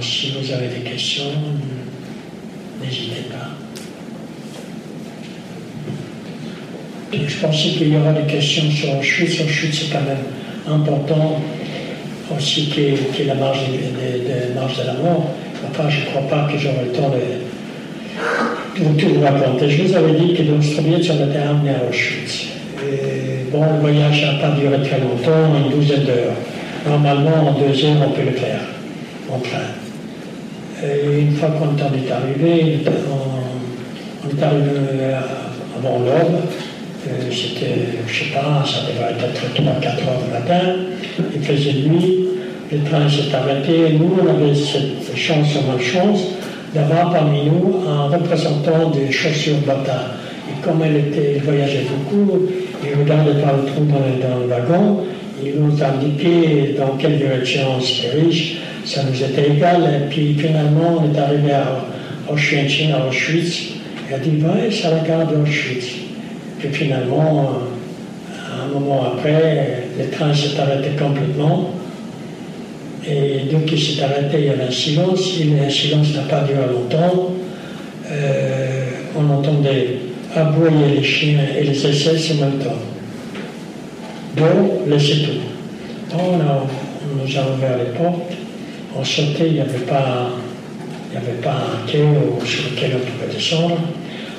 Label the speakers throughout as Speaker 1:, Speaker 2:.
Speaker 1: Si vous avez des questions, n'hésitez pas. je pensais qu'il y aura des questions sur Auschwitz. Auschwitz, c'est quand même important aussi qu'il y, la marge de, marge de la mort. Enfin, je ne crois pas que j'aurai le temps de, tout vous raconter. Je vous avais dit que dans Stromiettes, on était amené à Auschwitz. Et bon, le voyage n'a pas duré très longtemps, une douzaine d'heures. Normalement, en deux heures, on peut le faire, en train. Et une fois qu'on est arrivé, on, est arrivé avant l'aube, euh, c'était, je sais pas, ça devait être 3-4 heures du matin, il faisait nuit, le train s'est arrêté, nous on avait cette chance ou malchance d'avoir parmi nous un représentant des chaussures Bata. Et comme elle était, il voyageait beaucoup, il regardait par le trou dans dans le wagon, il nous indiquait dans quelle direction on se dirige, ça nous était égal, et puis finalement on est arrivé à Auschwitz, à Auschwitz, et a dit, ouais, ça regarde Auschwitz. Puis finalement, un moment après, le train s'est arrêté complètement. Et dès qu'il s'est arrêté, il y avait un silence. Et le silence n'a pas duré longtemps. Euh, on entendait aboyer les chiens et les SS en même temps. Donc, laissez tout. On nous a ouvert les portes. On sautait, il n'y avait pas il n'y avait pas un quai sur lequel on pouvait descendre.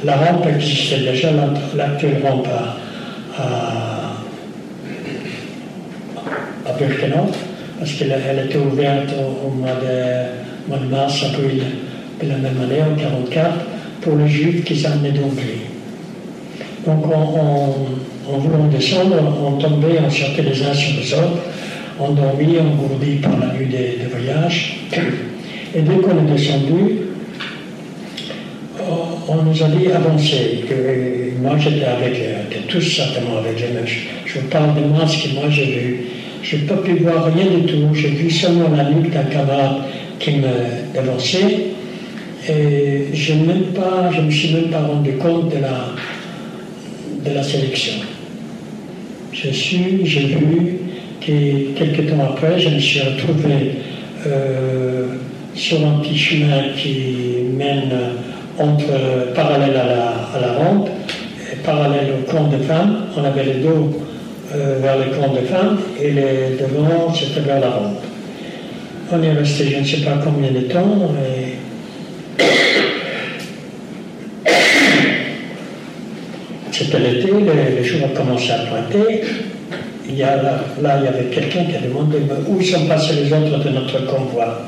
Speaker 1: La rampe existait déjà, l'actuelle rampe à, à, Birkenau, parce qu'elle était ouverte au, mois, de, mars, avril, de la même année, en 1944, pour les Juifs qui s'amenaient d'Hongrie. Donc en voulant descendre, on tombait, on sortait les uns sur les autres, on gourdit par la nuit des, voyages. Et dès qu'on est descendu, on nous a dit avancer, que moi j'étais avec, euh, tous certainement avec les mêmes. Je vous parle de moi, ce que moi j'ai vu. Je n'ai pas pu voir rien du tout. J'ai vu seulement la nuque d'un camarade qui me dévançait. Et je ne me suis même pas rendu compte de la sélection. Je suis, j'ai vu que quelques temps après, je me suis retrouvé euh, sur un petit chemin qui mène entre, parallèle à la, à la rampe, et parallèle au camp de femmes. On avait le dos euh, vers le camp de femmes et les devant, c'était vers la rampe. On est resté je ne sais pas combien de temps c'était l'été, les, jours ont commencé à pointer. Il y là, il y avait quelqu'un qui a demandé où sont passés les autres de notre convoi?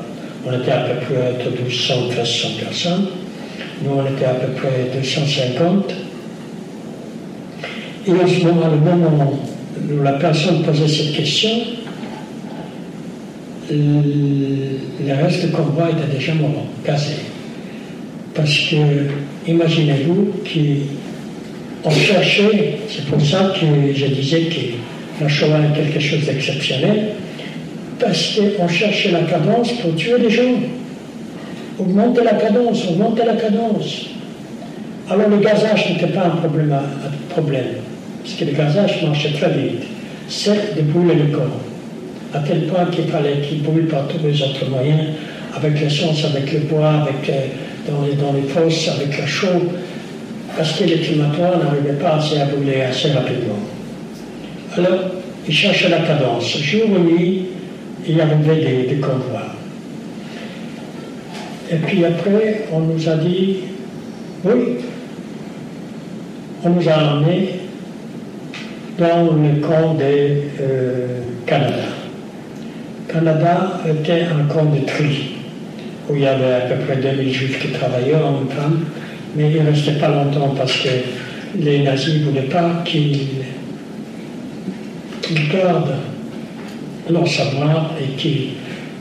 Speaker 1: On était à peu près 1200 1300 personnes. Nous, on était à peu près 250. Et en ce moment, le moment où la personne posait cette question, le reste du convoi était déjà mort, cassé. Parce que, imaginez-vous qu'on cherchait, c'est pour ça que je disais que la Shoah est quelque chose d'exceptionnel, parce qu'on cherchait la cadence pour tuer des gens augmenter la cadence, augmenter la cadence. Alors le gazage n'était pas un problème, parce que le gazage marchait très vite. C'est de brûler le corps, à tel point qu'il fallait qu'il brûle par tous les autres moyens, avec l'essence, avec le bois, avec, euh, dans, les, les fosses, avec la chaux, parce que les climatoire n'arrivait pas assez à brûler assez rapidement. Alors, il cherchait la cadence. Jour et nuit, il y avait des, des convois. Et puis après, on nous a dit, oui, on nous a amenés dans le camp de euh, Canada. Canada était un camp de tri, où il y avait à peu près 2000 juifs qui travaillaient en même temps, mais ils ne restaient pas longtemps parce que les nazis ne voulaient pas qu'ils gardent leur savoir et qu'ils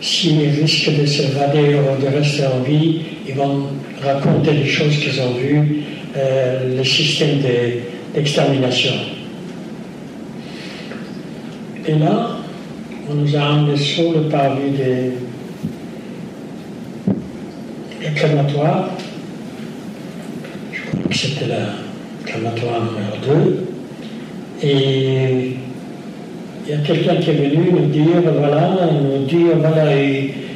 Speaker 1: s'ils risquent de s'évader ou de rester en vie, ils vont raconter les choses qu'ils ont vues, euh, le système d'extermination. Et là, on nous a emmenés sur le parvis des, des. Je crois que c'était le crématoire numéro 2. Et il y a quelqu'un qui est venu nous dire, voilà, nous dire, voilà,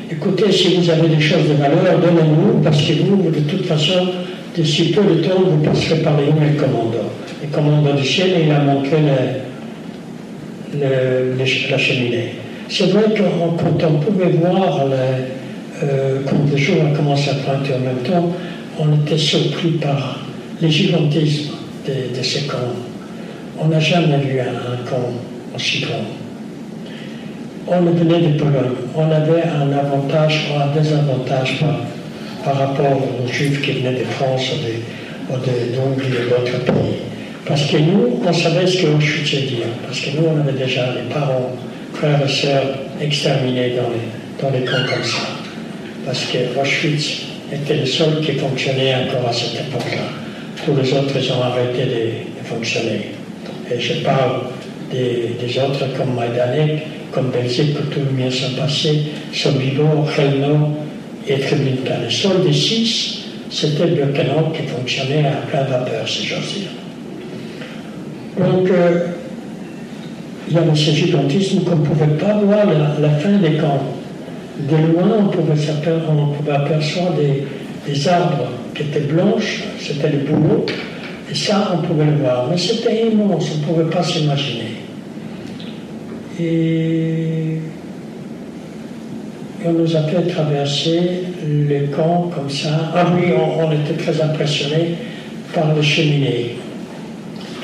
Speaker 1: écoutez, si vous avez des choses de valeur, donnez-nous, parce que vous, de toute façon, d'ici peu de temps, vous passerez par les le commandant. Le commandant du ciel, il a montré la cheminée. C'est vrai que quand on pouvait voir, euh, quand le jour a à pointer en même temps, on était surpris par les gigantismes de, ces camps. On n'a jamais vu un, camp On venait de Pologne. On avait un avantage ou un désavantage par, rapport aux Juifs qui venaient de France ou d'Hongrie ou d'autres pays. Parce que nous, on savait ce que Auschwitz veut dire. Parce que nous, on avait déjà les parents, frères et sœurs exterminés dans les, dans les camps comme ça. Parce que Auschwitz était le seul qui fonctionnait encore à cette époque-là. Tous les autres, ils ont arrêté de, fonctionner. Et je parle des, autres comme Majdanek, comme Belgique, que tout le bien s'est passé, Sobibor, Chelno et Treblinka. Le seul des six, c'était le canon qui fonctionnait à plein vapeur, si j'ose dire. Donc, euh, il y avait ce gigantisme qu'on ne pouvait pas voir la fin des camps de loin, on pouvait, apercevoir des, arbres qui étaient blanches, c'était le boulot, et ça, on pouvait le voir. Mais c'était immense, on ne pouvait pas s'imaginer. Et, on nous a fait traverser les camps comme ça. Ah oui, on, était très impressionnés par les cheminées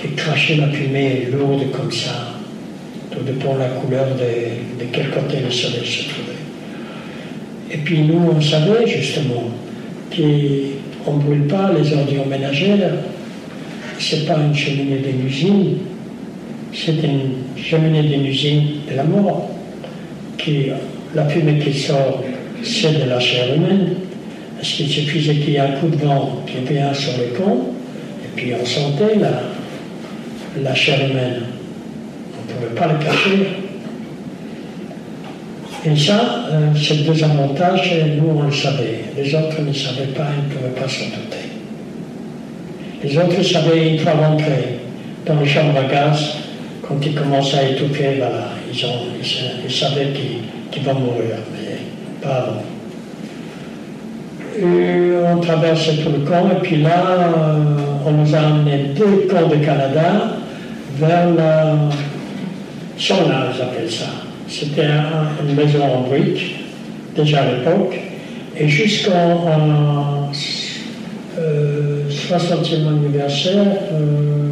Speaker 1: qui crachaient la fumée lourde comme ça. Tout dépend de la couleur de, de quel côté le soleil se trouvait. Et puis nous, on savait justement qu'on ne brûle pas les ordures ménagères. Ce n'est pas une cheminée d'une usine, c'est une cheminée d'une usine de la mort. Qui, la fumée qui sort, c'est de la chair humaine. Parce qu'il suffisait qu'il y ait un coup de vent qui vient sur le pont, et puis on sentait la, la chair humaine. On ne pouvait pas le cacher. Et ça, euh, ces deux avantages, nous on le savait. Les autres ne savaient pas, ils ne pouvaient pas s'en douter. Les autres savaient une fois rentrés dans les chambres à gaz, quand ils commençaient à étouffer, voilà, ils, ont, ils, savaient qu'ils vont mourir, mais pas avant. On traversait tout le camp, et puis là, euh, on nous a amené deux camps de Canada vers la Sona, ils appellent ça. C'était une maison en briques, déjà à l'époque, et jusqu'en 60e euh, anniversaire euh,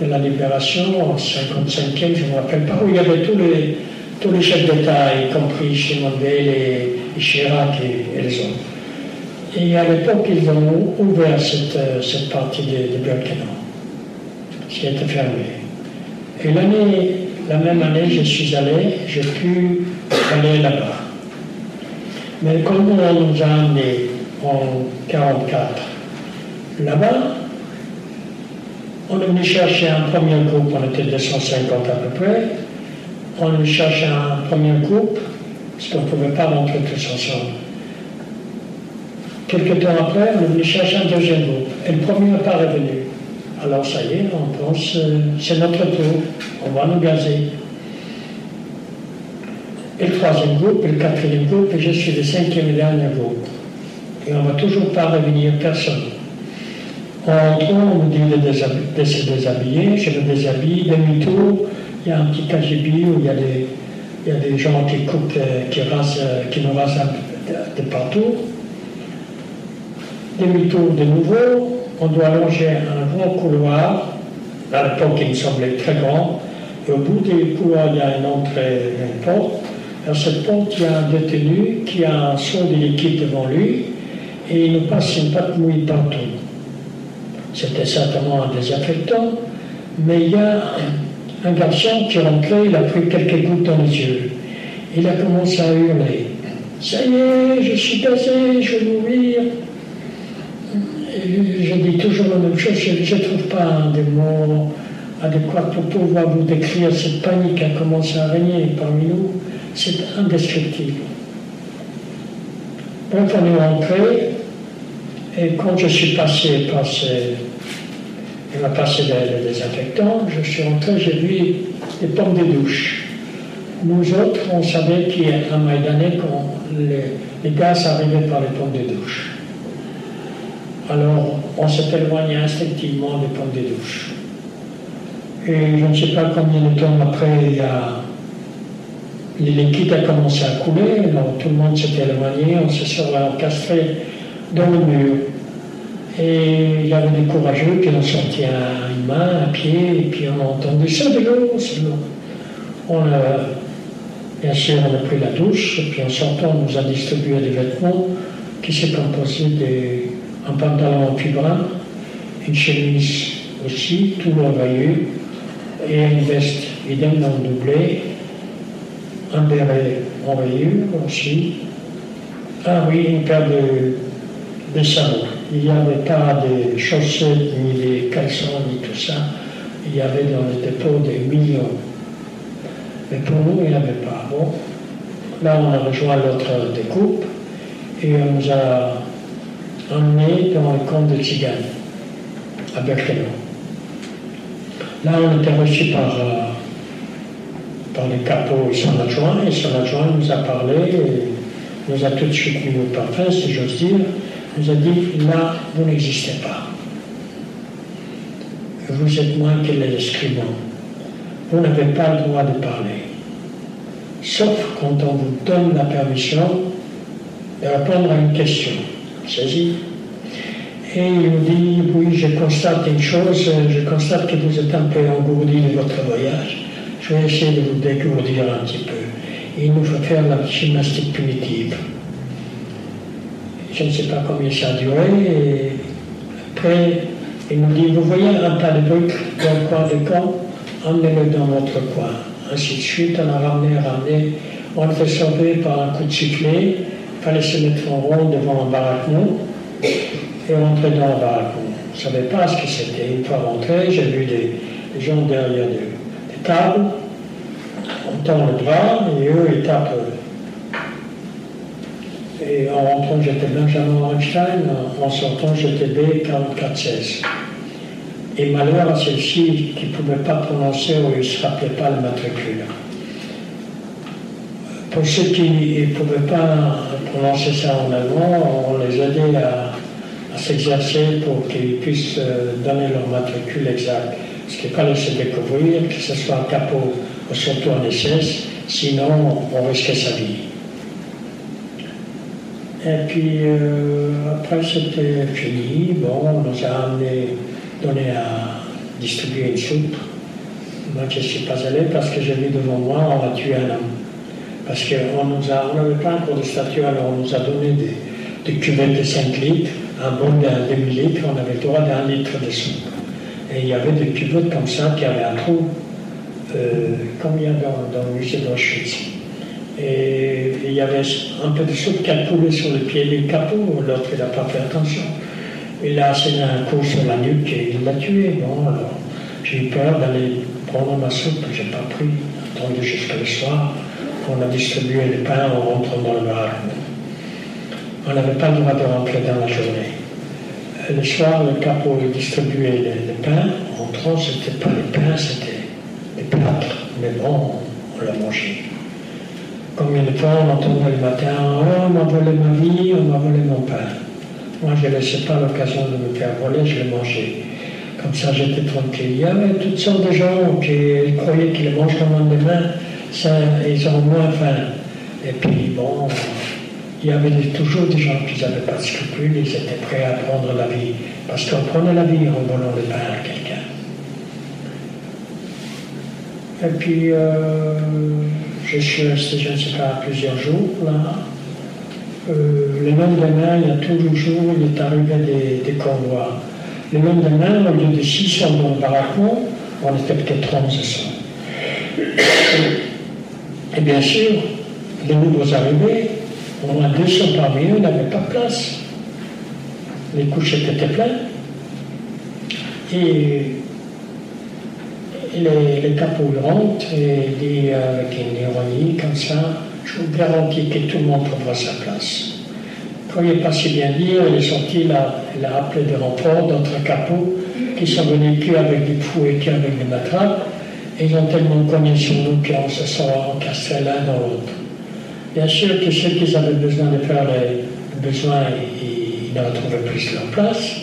Speaker 1: de la libération, en 55e, je ne me rappelle pas, où il y avait tous les, tous les chefs d'État, y compris Shimon et, Chirac et, les autres. Et à l'époque, ils ont ouvert cette, euh, cette partie de, de Birkenau, qui était fermée. Et l'année la même année, je suis allé, j'ai pu aller là-bas. Mais comme on nous a amenés en 1944 là-bas, on est venu chercher un premier groupe, on était 250 à peu près. On est venu chercher un premier groupe, parce qu'on ne pouvait pas rentrer tous ensemble. Quelques temps après, on est venu chercher un deuxième groupe. Et le premier n'est pas revenu. Alors ça y est, on pense, euh, c'est notre tour, on va nous gazer. Et le troisième groupe, et le quatrième groupe, et je suis le cinquième et dernier groupe. Et on ne va toujours pas revenir personne. Rentrant, on nous dit de, se déshabiller, je me déshabille, demi-tour, il y a un petit KGB où il y a des, gens qui coupent, euh, euh, qui nous rasent de, partout. Demi-tour de nouveau, on doit longer un grand couloir. À l'époque, il me semblait très grand. Et au bout du couloir, il y a une entrée, une porte. Dans cette porte, il y a un détenu qui a un seau de liquide devant lui et il nous passe une pâte mouille partout. C'était certainement un mais il y a un garçon qui est rentré, il a pris quelques gouttes dans les yeux. Il a commencé à hurler. Ça y est, je suis cassé, je vais mourir je dis toujours la même chose, je ne trouve pas des mots adéquats pour pouvoir vous décrire cette panique qui a commencé à régner parmi nous. C'est indescriptible. Donc on est rentré, et quand je suis passé ces. Il m'a passé des, désinfectants, je suis rentré, j'ai vu des pommes de douche. nous autres, on savait qu'à Maïdané, les, les gaz arrivaient par les pompes de douche. Alors, on s'est éloigné instinctivement des pompes de douche. Et je ne sais pas combien de temps après, il y a les a commencé à couler, alors tout le monde s'était éloigné, on se serait encastré dans le mur. Et il y avait des courageux qui ont sorti une main, un pied, et puis on a entendu ça de l'eau. On a, bien sûr, on a pris la douche, et puis en sortant, on nous a distribué des vêtements qui s'est composé d'un pantalon en fibrin, une chemise aussi, tout envahi, et une veste évidemment doublée, un béret en aussi. Ah oui, une paire de, de salons. Il n'y avait pas de chaussettes, ni des caleçons, ni tout ça. Il y avait dans les dépôts des millions. Mais pour nous, il n'y avait pas. Bon, là, on a rejoint l'autre découpe et on nous a emmenés dans le camp de Tzigane, à Berkeley. Là, on était reçus par. Euh, dans les capots et son adjoint, et son adjoint nous a parlé, et nous a tout de suite mis au parfum, si j'ose dire, nous a dit, là, vous n'existez pas. Vous êtes moins que les escrivants. Vous n'avez pas le droit de parler. Sauf quand on vous donne la permission de répondre à une question. Saisi Et il nous dit, oui, je constate une chose, je constate que vous êtes un peu engourdi de votre voyage. Je vais essayer de vous découvrir un petit peu. Il nous faut faire la gymnastique punitive. Je ne sais pas combien ça a duré. Et après, il nous dit, vous voyez un tas de briques dans le coin de camp, emmenez-le dans votre coin. Ainsi de suite, on a ramené, ramené. On était sauvé par un coup de sifflet. Il fallait se mettre en rond devant un baraquement et rentrer dans le baraquement. Je ne savais pas ce que c'était. Une fois rentré, j'ai vu des, des gens derrière des, des tables on tend le bras et eux, ils tapent. Et en rentrant, j'étais Benjamin Einstein, en sortant, j'étais B4416. Et malheur à celle-ci qui ne pouvait pas prononcer ou ne se rappelait pas le matricule. Pour ceux qui ne pouvaient pas prononcer ça en allemand, on les aidait à, s'exercer pour qu'ils puissent euh, donner leur matricule exact. Ce qui n'est pas laissé découvrir, que ce soit un capot surtout en SS, sinon on risquait sa vie. Et puis euh, après c'était fini, bon, on nous a amené, donné à distribuer une soupe. Moi je ne suis pas allé parce que j'ai vu devant moi, on a tué un homme. Parce qu'on n'avait pas encore de statut, alors on nous a donné des, des cuvettes de 5 litres, un bon d'un demi-litre, on avait le droit d'un litre de soupe. Et il y avait des cuvettes comme ça qui avaient un trou euh, comme il y a dans, le musée d'Auschwitz? Et il y avait un peu de soupe qui a coulé sur le pied du capot, l'autre il n'a pas fait attention. Il a asséné un coup sur la nuque et il l'a tué. Bon, alors j'ai eu peur d'aller prendre ma soupe, je n'ai pas pris, attendu jusqu'à le soir. On a distribué les pains en rentrant dans le bar. On n'avait pas le droit de rentrer dans la journée. Le soir, le capot distribuait les pains. En rentrant, ce n'était pas les pains, c'était mais bon, on l'a mangé. Combien de fois on entendait le matin Oh, on m'a volé ma vie, on m'a volé mon pain. Moi, je ne laissais pas l'occasion de me faire voler, je le mangeais. Comme ça, j'étais tranquille. Il y avait toutes sortes de gens qui croyaient qu'ils mangent le lendemain, ça, ils ont moins faim. Et puis, bon, il y avait toujours des gens qui n'avaient pas de scrupules, ils étaient prêts à prendre la vie. Parce qu'on prenait la vie en volant le pain à quelqu'un. Et puis, euh, je suis resté, je ne sais pas, plusieurs jours là. Euh, le lendemain, il y a tous les jours, il est arrivé des, convois. Le lendemain, au lieu de 600 dans le baraquement, on était peut-être 30 Et bien sûr, les nouveaux arrivés, au moins 200 parmi eux n'avaient pas de place. Les couches étaient pleines. Et les, les rentrent et dit avec une ironie comme ça, je vous garantis que tout le monde trouvera sa place. Quand il n'est pas si bien dire, il est sorti, il a, appelé des renforts d'autres capots qui sont venus plus avec du fouet qu'avec des matraques. ils ont tellement cogné sur nous qu'on se sont encastrés l'un dans l'autre. Bien sûr que ceux qui avaient besoin de faire les besoins, ils, ils retrouvaient plus leur place.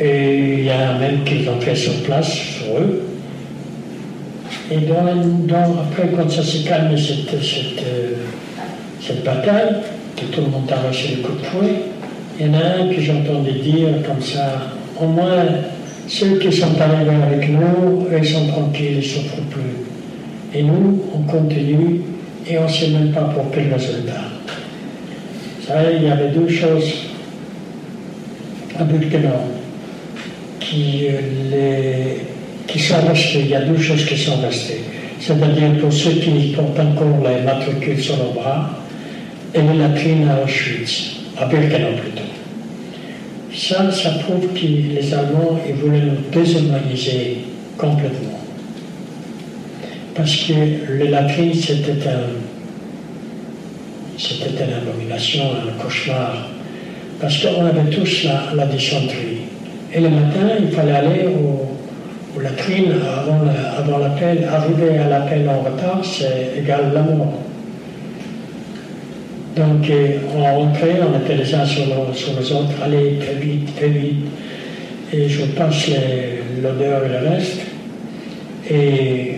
Speaker 1: Et il y a même qu'ils ont fait sur place sur eux. Et donc, après, quand ça s'est calmé, cette, cette, euh, cette, bataille, que tout le monde a reçu le coup de fouet, il y en a un que j'entendais dire comme ça, au moins ceux qui sont arrivés avec nous, ils sont tranquilles, ils ne souffrent plus. Et nous, on continue et on ne sait même pas pour quel résultat. Vous savez, il y avait deux choses à Burkina qui, euh, les, qui sont restées. Il y a deux choses qui sont restées. C'est-à-dire pour ceux qui portent encore les matricules sur le bras, et les latrines à Auschwitz, à Birkenau plutôt. Ça, ça prouve que les Allemands ils voulaient nous déshumaniser complètement. Parce que les latrines, c'était un, c'était une abomination, un cauchemar. Parce qu'on avait tous la, la dysenterie. Et le matin, il fallait aller au, latrines avant, l'appel. Arriver à l'appel en retard, c'est égal la mort. Donc on rentrait, on était les uns sur, les autres, allez très vite, très vite. Et je passe l'odeur et le reste. Et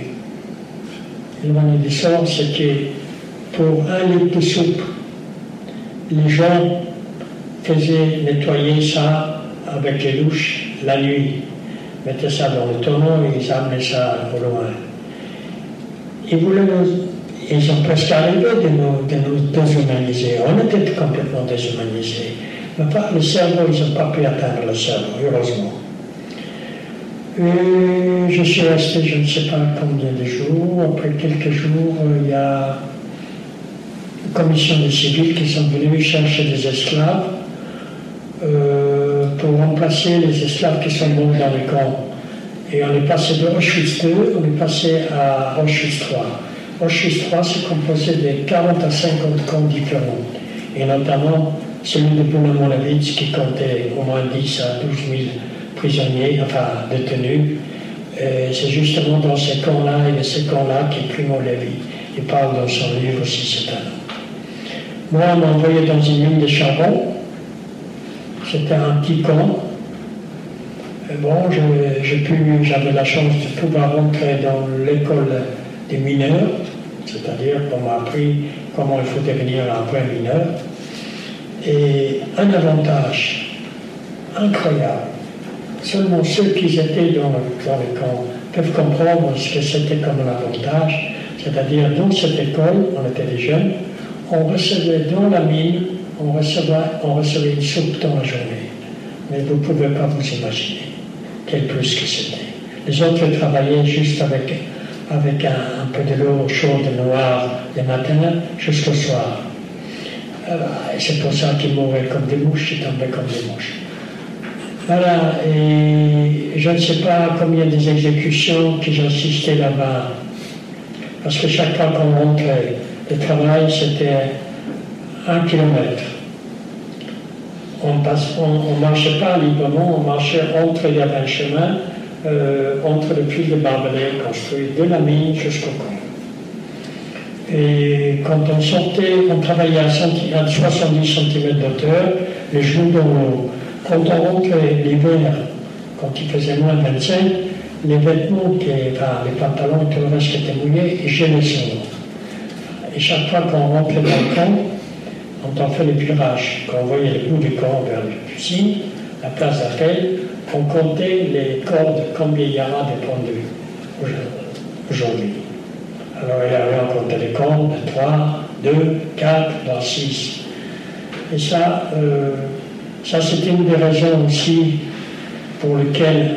Speaker 1: le moment du sort, c'est que pour un litre de soupe, les gens faisaient nettoyer ça avec les louches la nuit. Mettaient ça dans le tonneau et ils amenaient ça au loin. Ils voulaient ils sont presque arrivés de nous, de nous déshumaniser. On était complètement déshumanisés. Mais pas le cerveau, ils n'ont pas pu atteindre le cerveau, heureusement. Et je suis resté, je ne sais pas combien de jours. Après quelques jours, il y a une commission de civils qui sont venus chercher des esclaves euh, pour remplacer les esclaves qui sont morts dans les camps. Et on est passé de Auschwitz 2, on est passé à Auschwitz 3. Auschwitz 3 se composait de 40 à 50 camps différents, et notamment celui de Boulogne-Molevitz qui comptait au moins 10 à 12 000 prisonniers, enfin détenus. C'est justement dans ces camps-là et de ces camps-là que Primo Levi il parle dans son livre aussi cet. Moi, on m'a envoyé dans une mine de charbon. C'était un petit camp. j'avais la chance de pouvoir rentrer dans l'école des mineurs, c'est-à-dire qu'on m'a appris comment il faut devenir un vrai mineur. Et un avantage incroyable, seulement ceux qui étaient dans le, camp peuvent comprendre ce que c'était comme un avantage, c'est-à-dire dans cette école, on était des jeunes, on recevait dans la mine, on recevait, une soupe dans la journée. Mais vous ne pouvez pas vous imaginer quel plus que c'était. Les autres travaillaient juste avec avec un, peu de l'eau chaude noire le matin jusqu'au soir. Euh, c'est pour ça qu'ils mouraient comme des mouches, ils tombaient comme des mouches. Voilà, et je ne sais pas combien des exécutions que j'ai assisté là-bas, parce que chaque fois qu'on rentrait, le travail c'était un kilomètre. On ne marchait pas librement, on marchait entre, il y avait un chemin, euh, entre le puits de barbelés construit de la mine jusqu'au camp. Et quand on sortait, on travaillait à, 70 cm d'auteur, les genoux dans l'eau. Quand on rentrait l'hiver, quand il faisait moins de 25, les vêtements, enfin, les pantalons et tout le reste qui était mouillé, ils gênaient sur l'eau. Et chaque fois qu'on rentrait dans le camp, quand on fait les virages, quand on voyait le bout du camp vers le cuisine, la place d'appel, on comptait les cordes combien il y aura de pendus aujourd'hui. Alors il y avait on comptait les cordes, 3, 2, 4, 6. Et ça, euh, ça c'était une des raisons aussi pour lesquelles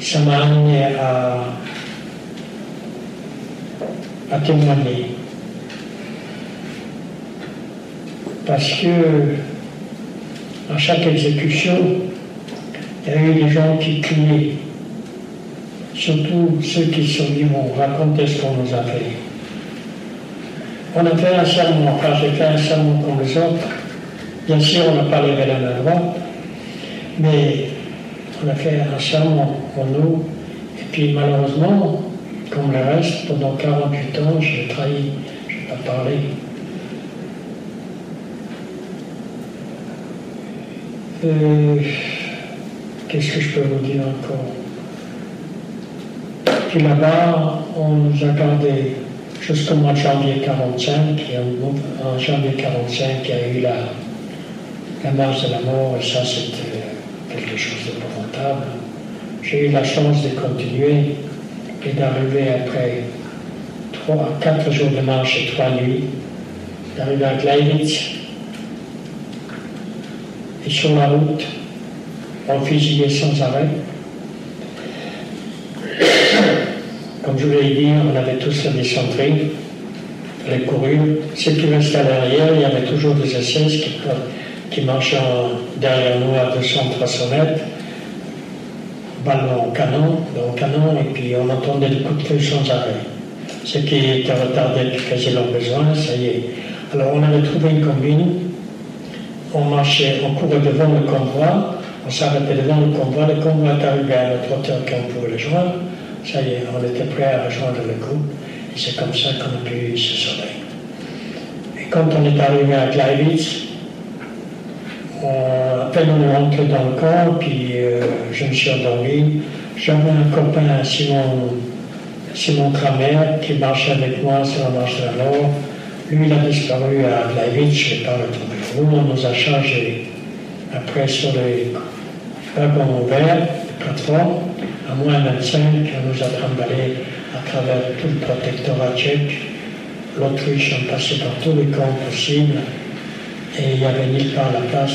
Speaker 1: ça m'a amené à témoigner. Parce que à chaque exécution, il y a eu des gens qui criaient, surtout ceux qui sont vivants, racontaient ce qu'on nous a fait. On a fait un serment, enfin j'ai fait un serment comme les autres. Bien sûr, on n'a pas levé la main droite, mais on a fait un serment pour nous Et puis malheureusement, comme le reste, pendant 48 ans, je trahi, je n'ai pas parlé. Euh, qu'est-ce que je peux vous dire encore? Puis là-bas, on nous a gardé jusqu'au mois de janvier 45, et en, janvier 45, il y a eu la, la marche de la mort, et ça c'était quelque chose d'épouvantable. J'ai eu la chance de continuer et d'arriver après trois, quatre jours de marche et trois nuits, d'arriver à Gleivitz. Et sur la route, on fusillait sans arrêt. Comme je vous l'ai dit, on avait tous la dysenterie, les couru. Ceux qui restaient à l'arrière, il y avait toujours des SS qui, marchaient derrière nous à 200-300 mètres ballon au canon, au canon, et puis on entendait des coups de feu sans arrêt. Ce qui était retardé qui faisait leur besoin, ça y est. Alors on avait trouvé une combine, on marchait, on courait devant le convoi, on s'arrêtait devant le convoi, le convoi est arrivé à notre hauteur qu'on pouvait le joindre, ça y est, on était prêt à rejoindre le groupe, et c'est comme ça qu'on a pu se sauver. Et quand on est arrivé à Gleivitz, à peine on est rentré dans le camp, puis euh, je me suis endormi. J'avais un copain, Simon, Simon Kramer, qui marchait avec moi sur la marche de la Nord. Lui, il a disparu à Gleivitz, je ne l'ai pas retrouvé. Nous, on nous a chargés après sur les wagons ouverts, les plateformes, à moins 25, on nous a trimballés à travers tout le protectorat tchèque. L'Autriche, on passait par tous les camps possibles. Et il n'y avait nulle part la place.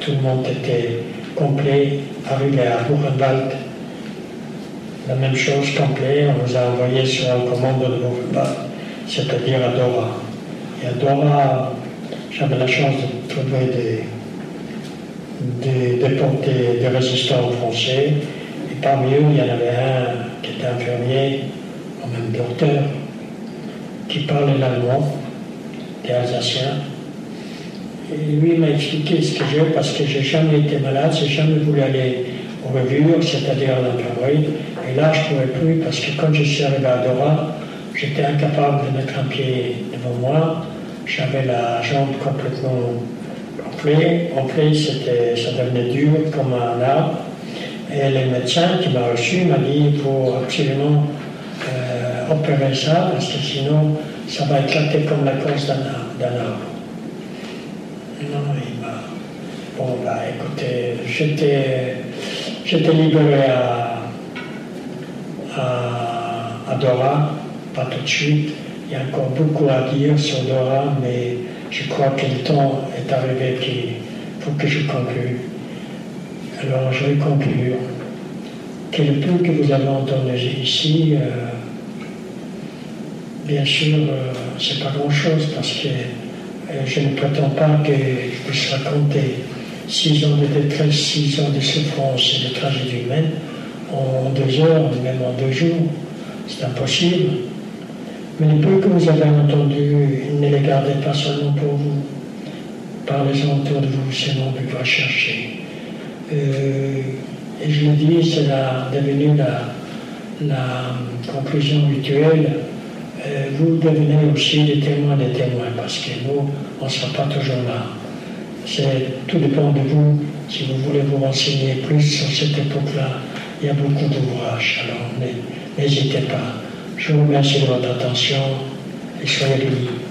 Speaker 1: Tout le monde était complet, arrivé à Buchenwald. La même chose, complet, on nous a envoyés sur un commando de Buchenwald, c'est-à-dire à Dora. Et à Dora, j'avais la chance de trouver des, des déportés, des résistants français. Et parmi eux, il y en avait un qui était infirmier, ou même docteur, qui parlait l'allemand, des Alsaciens. Et lui m'a expliqué ce que j'ai, parce que j'ai jamais été malade, j'ai jamais voulu aller au revue, c'est-à-dire à l'infirmerie. Et là, je ne pouvais plus, parce que quand je suis arrivé à Dora, j'étais incapable de mettre un pied devant moi. J'avais la jambe complètement enflée. C'était, ça devenait dur comme un arbre. Et le médecin qui m'a reçu m'a dit il faut absolument euh, opérer ça, parce que sinon, ça va éclater comme la cause d'un arbre. Non, il m'a. Bon, bah écoutez, j'étais, j'étais libéré à, à, Dora, pas tout de suite. Il y a encore beaucoup à dire sur Dora, mais je crois que le temps est arrivé faut que je conclue. Alors je vais conclure. Quel peu que vous avez entendu ici, euh, bien sûr, euh, c'est pas grand-chose parce que euh, je ne prétends pas que je puisse raconter six ans de détresse, six ans de souffrance et de tragédie humaine en deux heures, même en deux jours. C'est impossible. Mais peu que vous avez entendu, ne les gardez pas seulement pour vous. Parlez-en autour de vous, sinon vous pouvez chercher. Euh, et je le dis, c'est devenu la, conclusion rituelle euh, vous devenez aussi des témoins des témoins, parce que nous, on ne sera pas toujours là. Tout dépend de vous. Si vous voulez vous renseigner plus sur cette époque-là, il y a beaucoup d'ouvrages, alors n'hésitez pas. Je vous remercie de votre attention et soyez bénis.